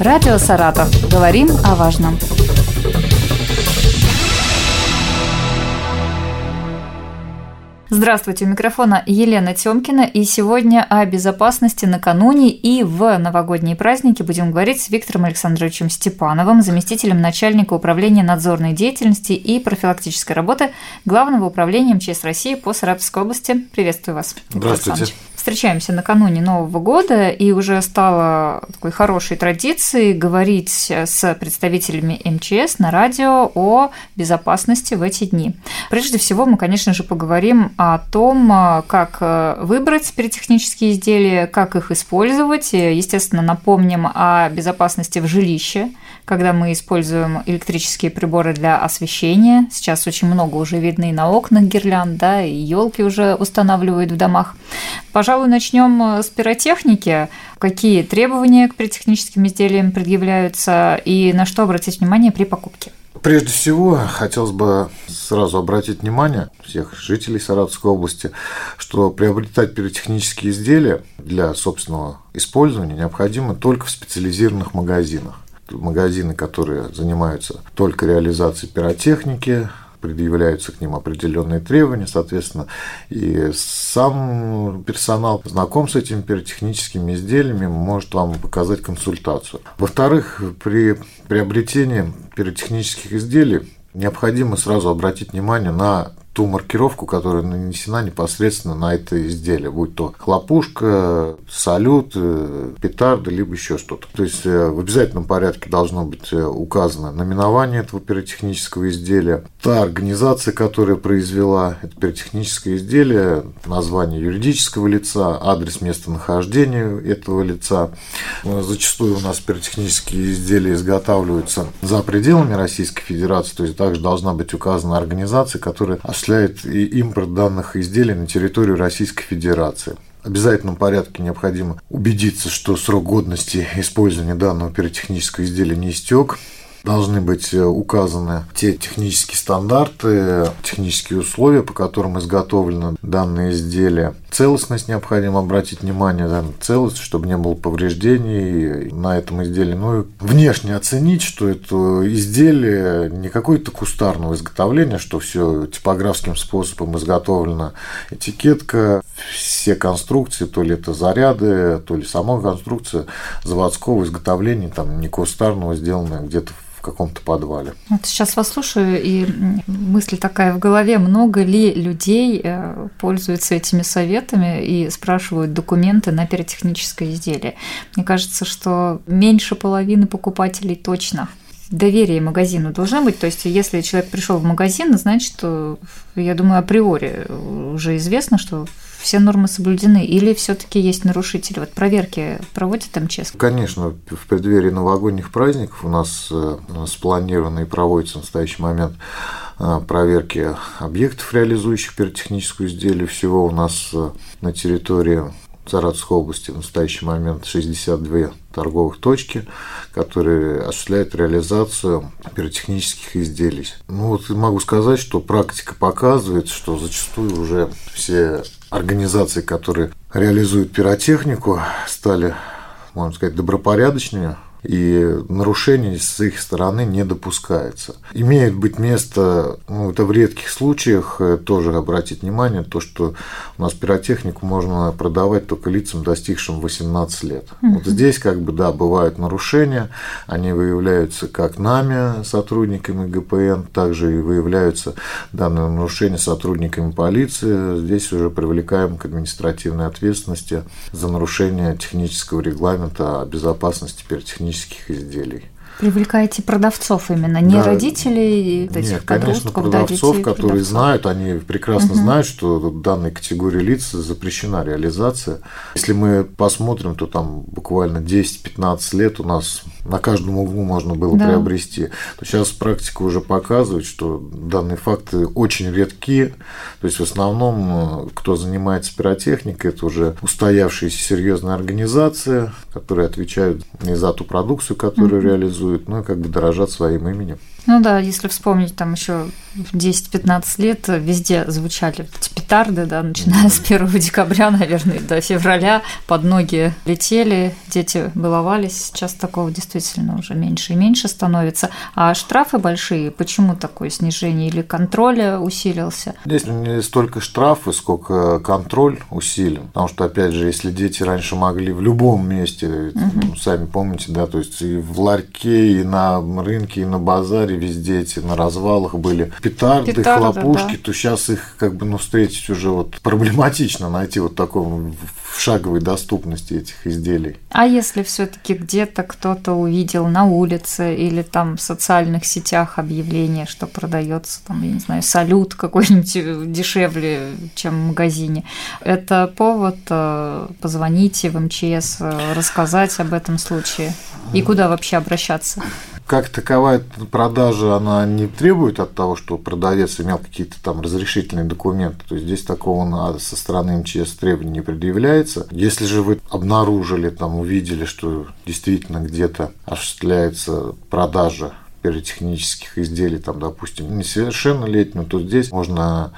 Радио «Саратов». Говорим о важном. Здравствуйте, у микрофона Елена Тёмкина, и сегодня о безопасности накануне и в новогодние праздники будем говорить с Виктором Александровичем Степановым, заместителем начальника управления надзорной деятельности и профилактической работы Главного управления МЧС России по Саратовской области. Приветствую вас. Здравствуйте встречаемся накануне Нового года, и уже стало такой хорошей традицией говорить с представителями МЧС на радио о безопасности в эти дни. Прежде всего, мы, конечно же, поговорим о том, как выбрать пиротехнические изделия, как их использовать. Естественно, напомним о безопасности в жилище, когда мы используем электрические приборы для освещения. Сейчас очень много уже видно и на окнах гирлянд, да, и елки уже устанавливают в домах. Пожалуй, начнем э, с пиротехники. Какие требования к пиротехническим изделиям предъявляются и на что обратить внимание при покупке? Прежде всего, хотелось бы сразу обратить внимание всех жителей Саратовской области, что приобретать пиротехнические изделия для собственного использования необходимо только в специализированных магазинах магазины, которые занимаются только реализацией пиротехники, предъявляются к ним определенные требования, соответственно, и сам персонал, знаком с этими пиротехническими изделиями, может вам показать консультацию. Во-вторых, при приобретении пиротехнических изделий необходимо сразу обратить внимание на ту маркировку, которая нанесена непосредственно на это изделие, будь то хлопушка, салют, э, петарда, либо еще что-то. То есть э, в обязательном порядке должно быть э, указано наименование этого пиротехнического изделия, та организация, которая произвела это пиротехническое изделие, название юридического лица, адрес местонахождения этого лица. Зачастую у нас пиротехнические изделия изготавливаются за пределами Российской Федерации, то есть также должна быть указана организация, которая осуществляет осуществляет и импорт данных изделий на территорию Российской Федерации. В обязательном порядке необходимо убедиться, что срок годности использования данного пиротехнического изделия не истек, должны быть э, указаны те технические стандарты, технические условия, по которым изготовлено данное изделие. Целостность необходимо обратить внимание на целость, чтобы не было повреждений на этом изделии. Ну и внешне оценить, что это изделие не какое-то кустарного изготовления, что все типографским способом изготовлена этикетка, все конструкции, то ли это заряды, то ли сама конструкция заводского изготовления, там не кустарного, сделанная где-то каком-то подвале. Вот сейчас вас слушаю, и мысль такая в голове, много ли людей э, пользуются этими советами и спрашивают документы на пиротехническое изделие. Мне кажется, что меньше половины покупателей точно доверие магазину должно быть. То есть, если человек пришел в магазин, значит, я думаю, априори уже известно, что все нормы соблюдены, или все-таки есть нарушители? Вот проверки проводят МЧС? Конечно, в преддверии новогодних праздников у нас э, спланированы и проводятся в настоящий момент э, проверки объектов, реализующих пиротехническую изделие. Всего у нас э, на территории Саратовской области в настоящий момент 62 торговых точки, которые осуществляют реализацию пиротехнических изделий. Ну вот могу сказать, что практика показывает, что зачастую уже все организации, которые реализуют пиротехнику, стали, можно сказать, добропорядочными, и нарушений с их стороны не допускается. Имеет быть место, ну, это в редких случаях, э, тоже обратить внимание, то, что у нас пиротехнику можно продавать только лицам, достигшим 18 лет. Угу. Вот здесь, как бы, да, бывают нарушения, они выявляются как нами, сотрудниками ГПН, также и выявляются данные нарушения сотрудниками полиции. Здесь уже привлекаем к административной ответственности за нарушение технического регламента о безопасности пиротехники технических изделий. Привлекаете продавцов именно, не да. родителей этих Нет, конечно, продавцов, да, которые продавцов. знают, они прекрасно угу. знают, что данной категории лиц запрещена реализация. Если мы посмотрим, то там буквально 10-15 лет у нас на каждом углу можно было да. приобрести. То сейчас практика уже показывает, что данные факты очень редки. То есть в основном, кто занимается пиротехникой, это уже устоявшиеся серьезные организации, которые отвечают не за ту продукцию, которую угу. реализуют, но как бы дорожат своим именем. Ну да, если вспомнить, там еще 10-15 лет везде звучали эти петарды, да, начиная с 1 декабря, наверное, до февраля, под ноги летели, дети баловались. Сейчас такого действительно уже меньше и меньше становится. А штрафы большие, почему такое снижение? Или контроль усилился? Здесь не столько штрафы, сколько контроль усилен. Потому что, опять же, если дети раньше могли в любом месте, угу. сами помните, да, то есть и в ларьке, и на рынке, и на базаре, везде эти на развалах были петарды, петарды хлопушки, да. то сейчас их как бы ну, встретить уже вот проблематично найти вот такой в шаговой доступности этих изделий. А если все-таки где-то кто-то увидел на улице или там в социальных сетях объявление, что продается там, я не знаю, салют какой-нибудь дешевле, чем в магазине, это повод э, позвонить в МЧС, э, рассказать об этом случае? И куда вообще обращаться? Как таковая продажа, она не требует от того, что продавец имел какие-то там разрешительные документы. То есть здесь такого со стороны МЧС требований не предъявляется. Если же вы обнаружили, там, увидели, что действительно где-то осуществляется продажа пиротехнических изделий, там, допустим, несовершеннолетним, то здесь можно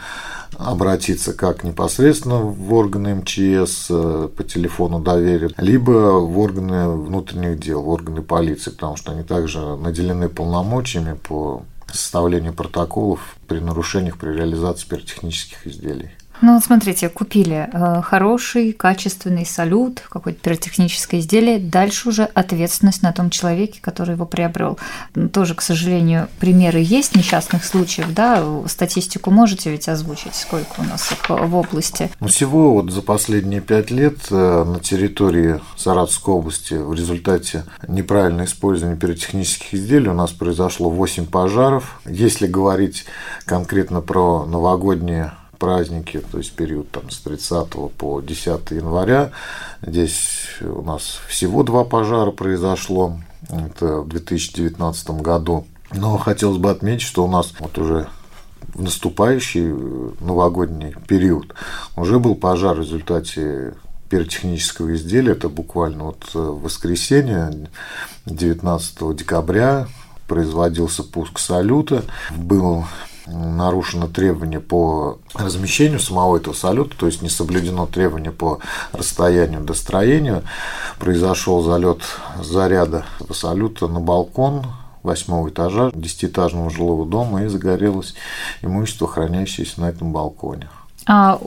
обратиться как непосредственно в органы МЧС э, по телефону доверия, либо в органы внутренних дел, в органы полиции, потому что они также наделены полномочиями по составлению протоколов при нарушениях при реализации пиротехнических изделий. Ну вот смотрите, купили э, хороший, качественный салют, какое-то пиротехническое изделие, дальше уже ответственность на том человеке, который его приобрел. Тоже, к сожалению, примеры есть несчастных случаев, да, статистику можете ведь озвучить, сколько у нас их в области? Ну, всего вот за последние пять лет э, на территории Саратовской области в результате неправильного использования пиротехнических изделий у нас произошло 8 пожаров. Если говорить конкретно про новогодние праздники, то есть период там, с 30 по 10 января. Здесь у нас всего два пожара произошло. Это в 2019 году. Но хотелось бы отметить, что у нас вот уже в наступающий новогодний период уже был пожар в результате пиротехнического изделия. Это буквально вот в воскресенье 19 декабря производился пуск салюта. Был нарушено требование по размещению самого этого салюта, то есть не соблюдено требование по расстоянию до строения. Произошел залет заряда салюта на балкон восьмого этажа десятиэтажного жилого дома и загорелось имущество, хранящееся на этом балконе. А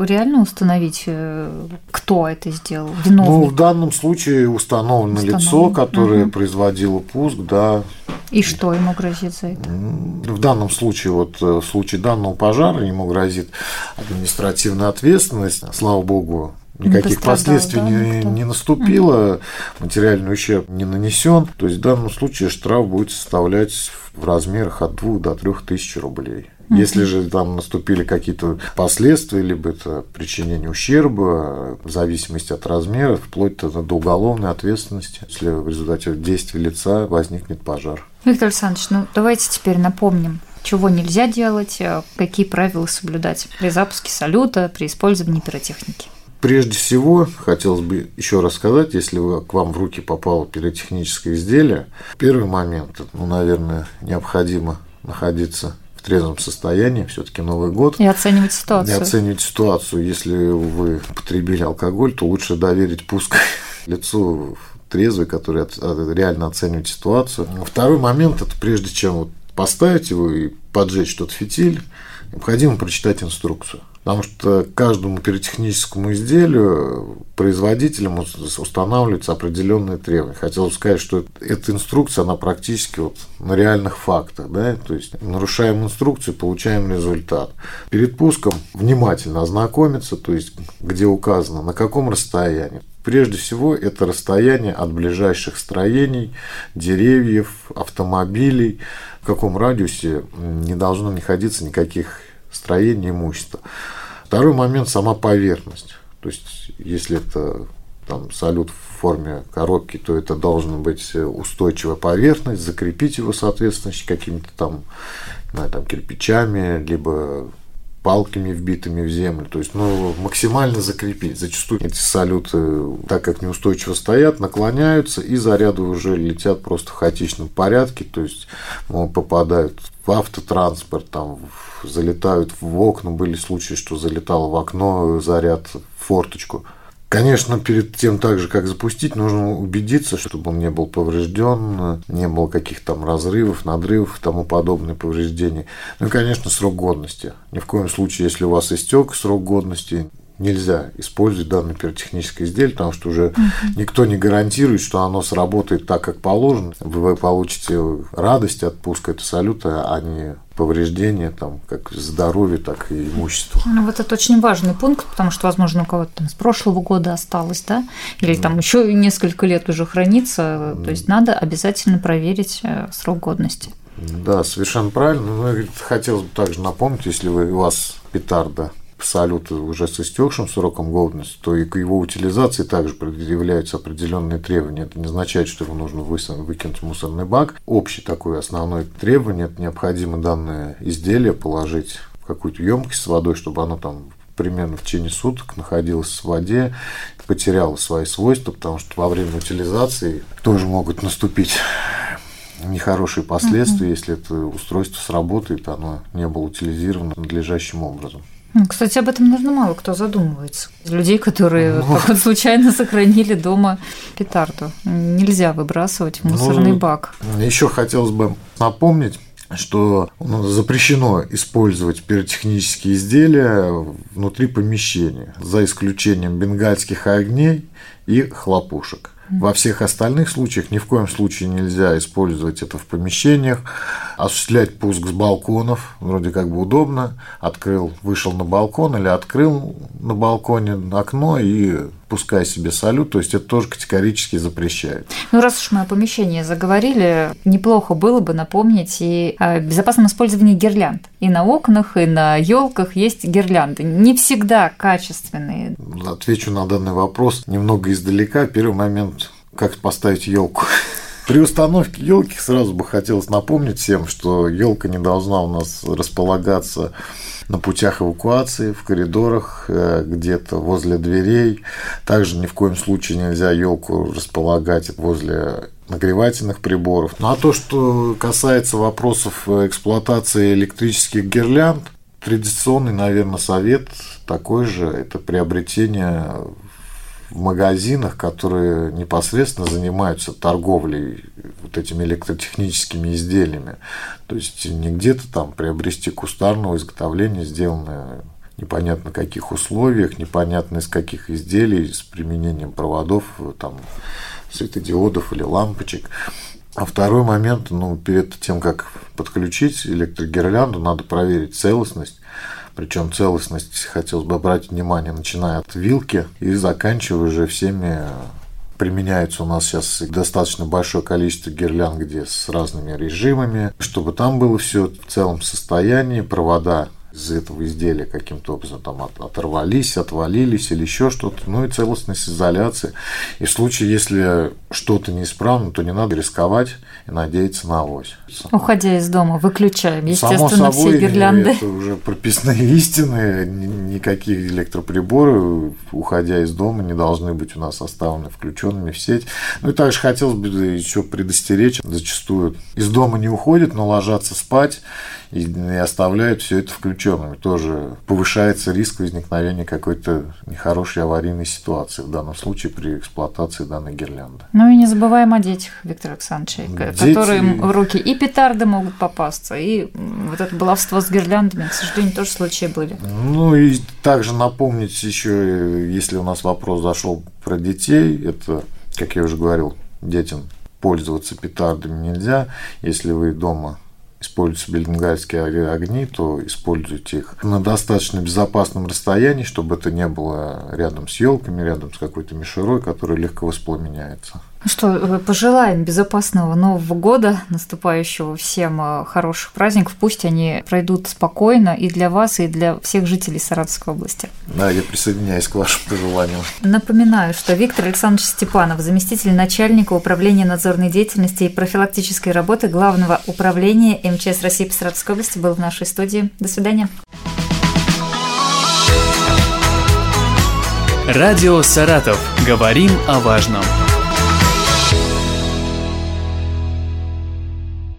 реально установить, э, кто это сделал? Виновник? Ну, в данном случае установлено, установлено. лицо, которое угу. производило пуск, да. И что ему грозит за это? В данном случае, вот э, в случае данного пожара ему грозит административная ответственность. Слава богу, никаких последствий да, не, не наступило, материальный ущерб не нанесен. То есть в данном случае штраф будет составлять в размерах от 2 до 3 тысяч рублей. Если же там наступили какие-то последствия, либо это причинение ущерба, в зависимости от размера, вплоть до уголовной ответственности, если в результате действия лица возникнет пожар. Виктор Александрович, ну давайте теперь напомним, чего нельзя делать, а какие правила соблюдать при запуске салюта, при использовании пиротехники. Прежде всего, хотелось бы еще раз сказать, если к вам в руки попало пиротехническое изделие, первый момент, ну, наверное, необходимо находиться трезвом состоянии, все-таки Новый год. И оценивать ситуацию. И оценивать ситуацию. Если вы потребили алкоголь, то лучше доверить пуск лицу трезвый, который реально оценивает ситуацию. Второй момент – это прежде чем вот поставить его и поджечь тот фитиль, необходимо прочитать инструкцию. Потому что каждому пиротехническому изделию производителям устанавливаются определенные требования. Хотел сказать, что эта инструкция, она практически вот на реальных фактах. Да? То есть нарушаем инструкцию, получаем результат. Перед пуском внимательно ознакомиться, то есть где указано, на каком расстоянии. Прежде всего, это расстояние от ближайших строений, деревьев, автомобилей, в каком радиусе не должно находиться никаких строения имущества. Второй момент – сама поверхность. То есть, если это там, салют в форме коробки, то это должна быть устойчивая поверхность, закрепить его, соответственно, какими-то там, знаю, там кирпичами, либо палками вбитыми в землю. То есть, ну, максимально закрепить. Зачастую эти салюты, так как неустойчиво стоят, наклоняются, и заряды уже летят просто в хаотичном порядке. То есть, ну, попадают в автотранспорт, там, залетают в окна. Были случаи, что залетал в окно заряд в форточку. Конечно, перед тем так же, как запустить, нужно убедиться, чтобы он не был поврежден, не было каких-то там разрывов, надрывов и тому подобные повреждения. Ну и, конечно, срок годности. Ни в коем случае, если у вас истек срок годности, нельзя использовать данное пиротехническое изделие, потому что уже никто не гарантирует, что оно сработает так, как положено. Вы получите радость от пуска этого салюта, а не повреждения, там, как здоровье, так и имущество. Ну, вот это очень важный пункт, потому что, возможно, у кого-то там с прошлого года осталось, да, или там еще несколько лет уже хранится, то есть надо обязательно проверить э, срок годности. Да, совершенно правильно. Но хотелось бы также напомнить, если вы, у вас петарда салют уже с истекшим сроком годности, то и к его утилизации также предъявляются определенные требования. Это не означает, что его нужно выкинуть в мусорный бак. Общее такое основное требование – это необходимо данное изделие положить в какую-то емкость с водой, чтобы оно там примерно в течение суток находилось в воде, потеряло свои свойства, потому что во время утилизации тоже могут наступить нехорошие последствия, uh-huh. если это устройство сработает, оно не было утилизировано надлежащим образом. Кстати, об этом, наверное, мало кто задумывается. Людей, которые ну, так вот случайно сохранили дома петарду. Нельзя выбрасывать в мусорный ну, бак. Еще хотелось бы напомнить, что ну, запрещено использовать пиротехнические изделия внутри помещения, за исключением бенгальских огней и хлопушек. Во всех остальных случаях ни в коем случае нельзя использовать это в помещениях, осуществлять пуск с балконов, вроде как бы удобно, открыл, вышел на балкон или открыл на балконе окно и пускай себе салют, то есть это тоже категорически запрещает. Ну, раз уж мы о помещении заговорили, неплохо было бы напомнить и о безопасном использовании гирлянд. И на окнах, и на елках есть гирлянды. Не всегда качественные. Отвечу на данный вопрос немного издалека. Первый момент, как поставить елку. При установке елки сразу бы хотелось напомнить всем, что елка не должна у нас располагаться на путях эвакуации, в коридорах, э, где-то возле дверей. Также ни в коем случае нельзя елку располагать возле нагревательных приборов. Ну а то, что касается вопросов эксплуатации электрических гирлянд, традиционный, наверное, совет такой же – это приобретение в магазинах, которые непосредственно занимаются торговлей вот этими электротехническими изделиями. То есть не где-то там приобрести кустарного изготовления, сделанное непонятно каких условиях, непонятно из каких изделий, с применением проводов, там, светодиодов или лампочек. А второй момент, ну, перед тем, как подключить электрогирлянду, надо проверить целостность причем целостность, хотелось бы обратить внимание, начиная от вилки и заканчивая уже всеми Применяется у нас сейчас достаточно большое количество гирлянд, где с разными режимами, чтобы там было все в целом состоянии, провода из этого изделия каким-то образом там от, оторвались, отвалились или еще что-то. Ну и целостность изоляции. И в случае, если что-то неисправно, то не надо рисковать и надеяться на авось. Уходя из дома, выключаем, естественно, Само собой, все гирлянды. Это уже прописные истины. Никакие электроприборы, уходя из дома, не должны быть у нас оставлены включенными в сеть. Ну и также хотелось бы еще предостеречь. Зачастую из дома не уходят, но ложатся спать и, оставляют все это включенным. Тоже повышается риск возникновения какой-то нехорошей аварийной ситуации, в данном случае при эксплуатации данной гирлянды. Ну и не забываем о детях, Виктор Александрович, Дети... которым в руки и петарды могут попасться, и вот это баловство с гирляндами, к сожалению, тоже случаи были. Ну и также напомнить еще, если у нас вопрос зашел про детей, это, как я уже говорил, детям пользоваться петардами нельзя. Если вы дома используются бенгальские огни, то используйте их на достаточно безопасном расстоянии, чтобы это не было рядом с елками, рядом с какой-то мишерой, которая легко воспламеняется. Ну что, э, пожелаем безопасного Нового года, наступающего всем э, хороших праздников. Пусть они пройдут спокойно и для вас, и для всех жителей Саратовской области. Да, я присоединяюсь к вашим пожеланиям. Напоминаю, что Виктор Александрович Степанов, заместитель начальника управления надзорной деятельности и профилактической работы Главного управления МЧС России по Саратовской области, был в нашей студии. До свидания. Радио «Саратов». Говорим о важном.